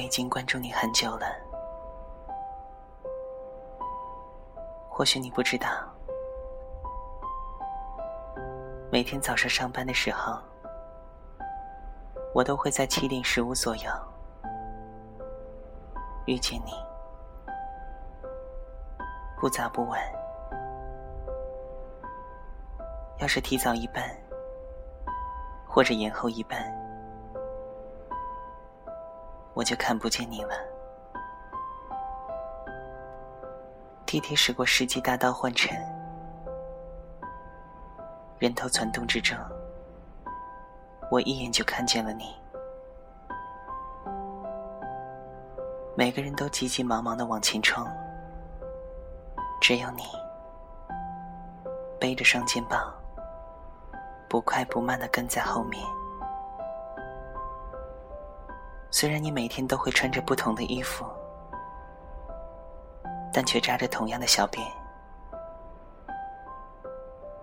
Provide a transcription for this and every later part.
我已经关注你很久了。或许你不知道，每天早上上班的时候，我都会在七点十五左右遇见你，不早不晚。要是提早一半，或者延后一半，我就看不见你了。地铁驶过世纪大道换乘，人头攒动之中，我一眼就看见了你。每个人都急急忙忙的往前冲，只有你背着双肩包。不快不慢的跟在后面。虽然你每天都会穿着不同的衣服，但却扎着同样的小辫。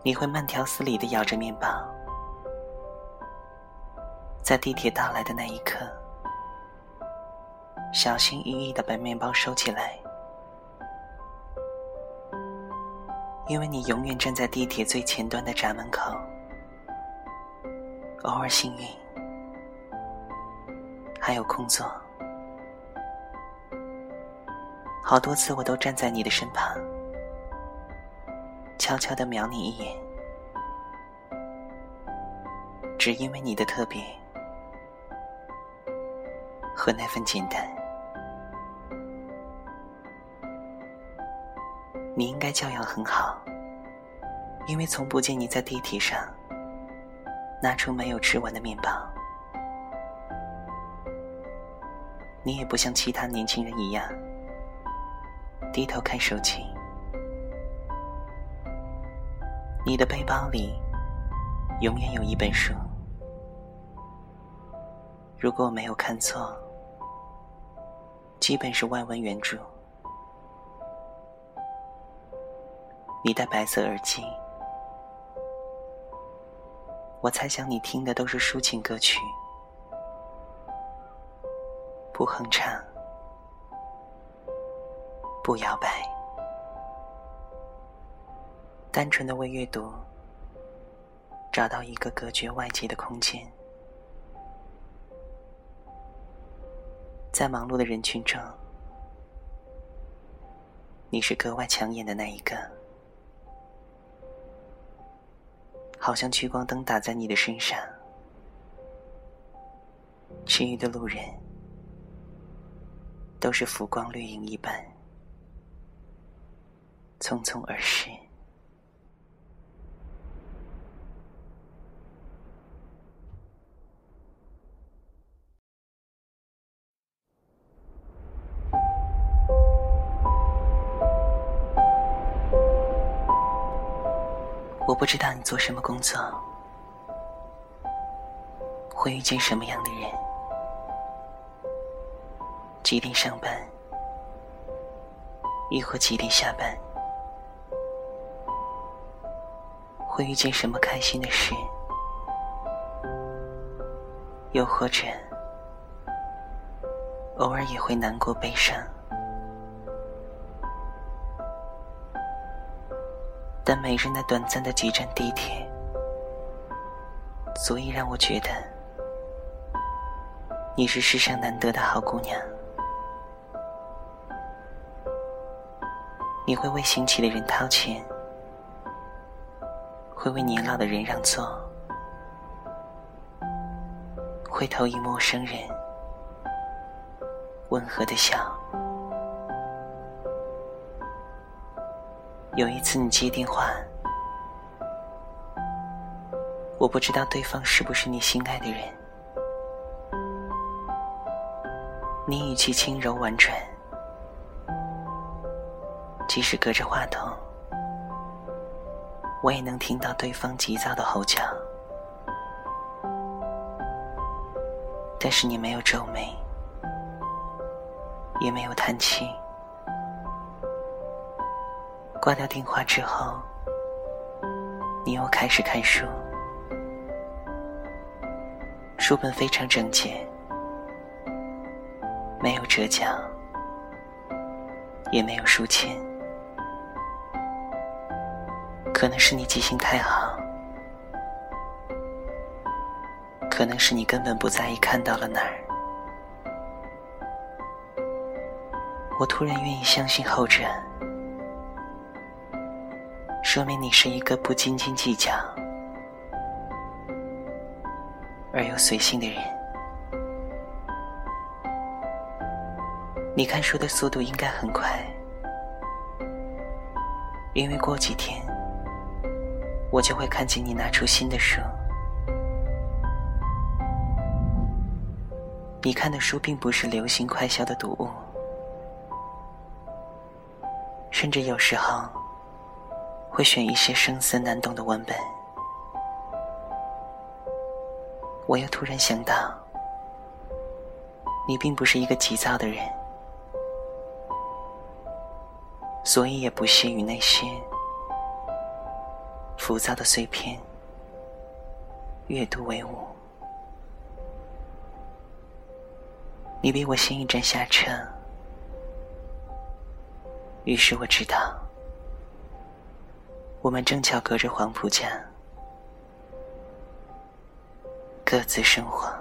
你会慢条斯理的咬着面包，在地铁到来的那一刻，小心翼翼的把面包收起来，因为你永远站在地铁最前端的闸门口。偶尔幸运，还有空座，好多次我都站在你的身旁，悄悄的瞄你一眼，只因为你的特别和那份简单。你应该教养很好，因为从不见你在地铁上。拿出没有吃完的面包，你也不像其他年轻人一样低头看手机。你的背包里永远有一本书，如果我没有看错，基本是外文原著。你戴白色耳机。我猜想你听的都是抒情歌曲，不哼唱，不摇摆，单纯的为阅读找到一个隔绝外界的空间，在忙碌的人群中，你是格外抢眼的那一个。好像聚光灯打在你的身上，其余的路人都是浮光掠影一般，匆匆而逝。我不知道你做什么工作，会遇见什么样的人，几点上班，亦或几点下班，会遇见什么开心的事，又或者偶尔也会难过悲伤。但每日那短暂的几站地铁，足以让我觉得你是世上难得的好姑娘。你会为行乞的人掏钱，会为年老的人让座，会投以陌生人温和的笑。有一次你接电话，我不知道对方是不是你心爱的人。你语气轻柔婉转，即使隔着话筒，我也能听到对方急躁的吼叫。但是你没有皱眉，也没有叹气。挂掉电话之后，你又开始看书，书本非常整洁，没有折角，也没有书签。可能是你记性太好，可能是你根本不在意看到了哪儿。我突然愿意相信后者，说明你是一个不斤斤计较而又随性的人。你看书的速度应该很快，因为过几天。我就会看见你拿出新的书。你看的书并不是流行快销的读物，甚至有时候会选一些生涩难懂的文本。我又突然想到，你并不是一个急躁的人，所以也不屑于那些。浮躁的碎片，阅读为伍。你比我先一站下车，于是我知道，我们正巧隔着黄浦江，各自生活。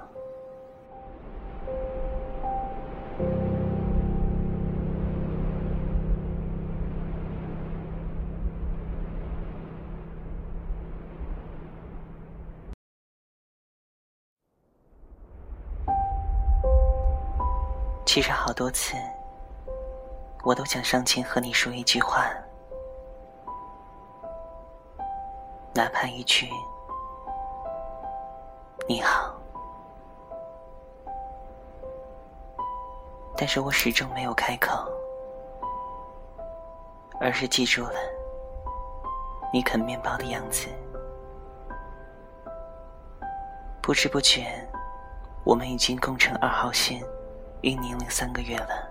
其实好多次，我都想上前和你说一句话，哪怕一句“你好”，但是我始终没有开口，而是记住了你啃面包的样子。不知不觉，我们已经共乘二号线。与年龄三个月了，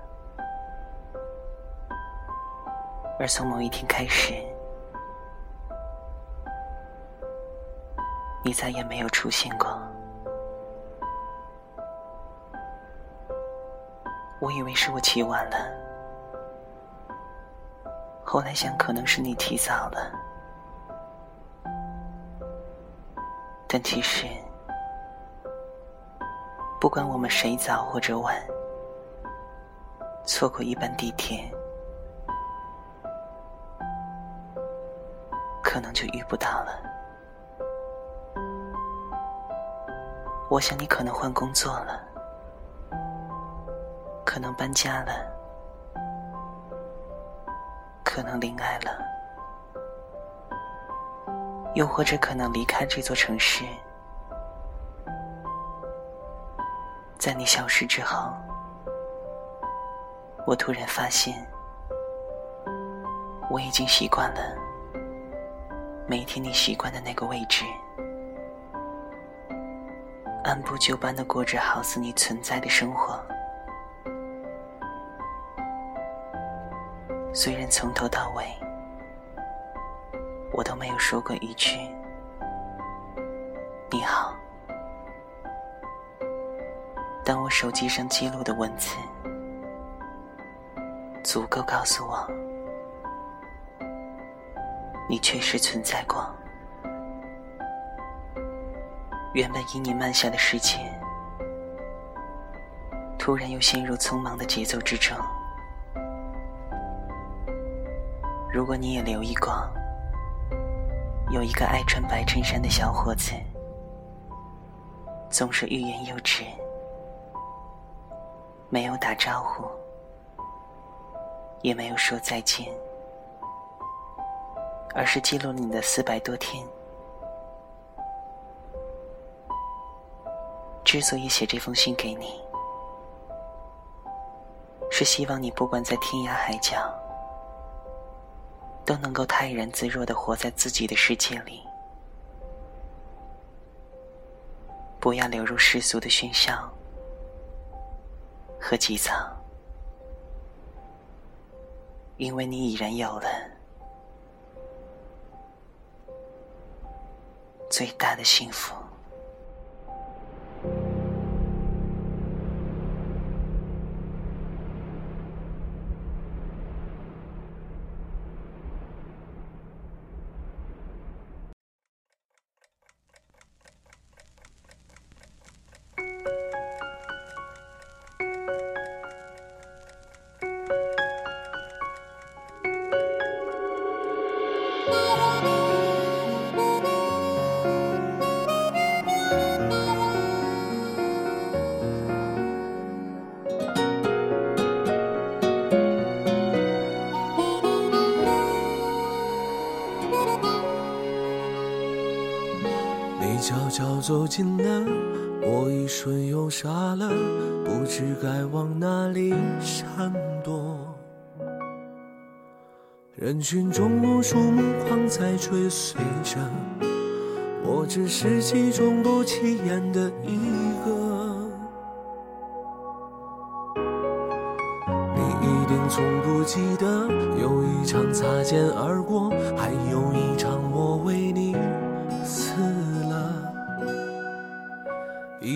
而从某一天开始，你再也没有出现过。我以为是我起晚了，后来想可能是你提早了，但其实，不管我们谁早或者晚。错过一班地铁，可能就遇不到了。我想你可能换工作了，可能搬家了，可能恋爱了，又或者可能离开这座城市。在你消失之后。我突然发现，我已经习惯了每天你习惯的那个位置，按部就班的过着好似你存在的生活。虽然从头到尾，我都没有说过一句“你好”，但我手机上记录的文字。足够告诉我，你确实存在过。原本因你慢下的世界，突然又陷入匆忙的节奏之中。如果你也留意过，有一个爱穿白衬衫的小伙子，总是欲言又止，没有打招呼。也没有说再见，而是记录了你的四百多天。之所以写这封信给你，是希望你不管在天涯海角，都能够泰然自若的活在自己的世界里，不要流入世俗的喧嚣和急躁。因为你已然有了最大的幸福。走近了，我一瞬又傻了，不知该往哪里闪躲。人群中无数目光在追随着，我只是其中不起眼的一个。你一定从不记得，有一场擦肩而过，还有一场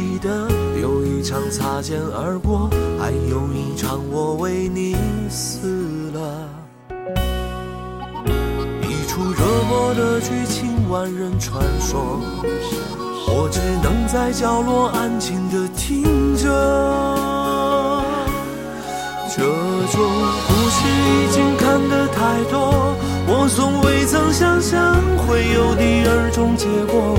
记得有一场擦肩而过，还有一场我为你死了。一出热播的剧情，万人传说，我只能在角落安静的听着。这种故事已经看得太多，我从未曾想象会有第二种结果。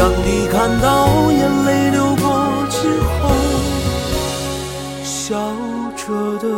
当你看到眼泪流过之后笑着的